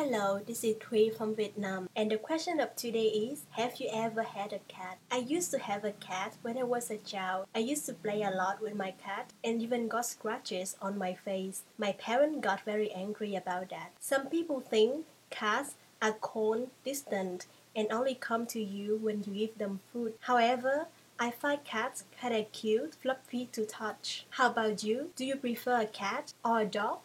Hello, this is Thuy from Vietnam, and the question of today is Have you ever had a cat? I used to have a cat when I was a child. I used to play a lot with my cat and even got scratches on my face. My parents got very angry about that. Some people think cats are cold, distant, and only come to you when you give them food. However, I find cats kind of cute, fluffy to touch. How about you? Do you prefer a cat or a dog?